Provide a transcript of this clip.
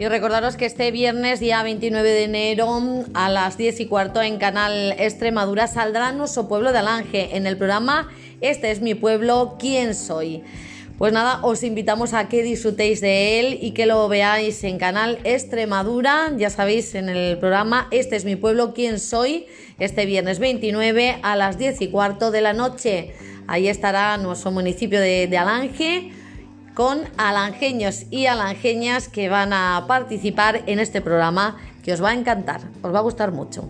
Y recordaros que este viernes, día 29 de enero, a las 10 y cuarto en Canal Extremadura, saldrá nuestro pueblo de Alange en el programa Este es mi pueblo, ¿quién soy? Pues nada, os invitamos a que disfrutéis de él y que lo veáis en Canal Extremadura, ya sabéis, en el programa Este es mi pueblo, ¿quién soy? Este viernes 29 a las 10 y cuarto de la noche. Ahí estará nuestro municipio de, de Alange con alangeños y alangeñas que van a participar en este programa que os va a encantar, os va a gustar mucho.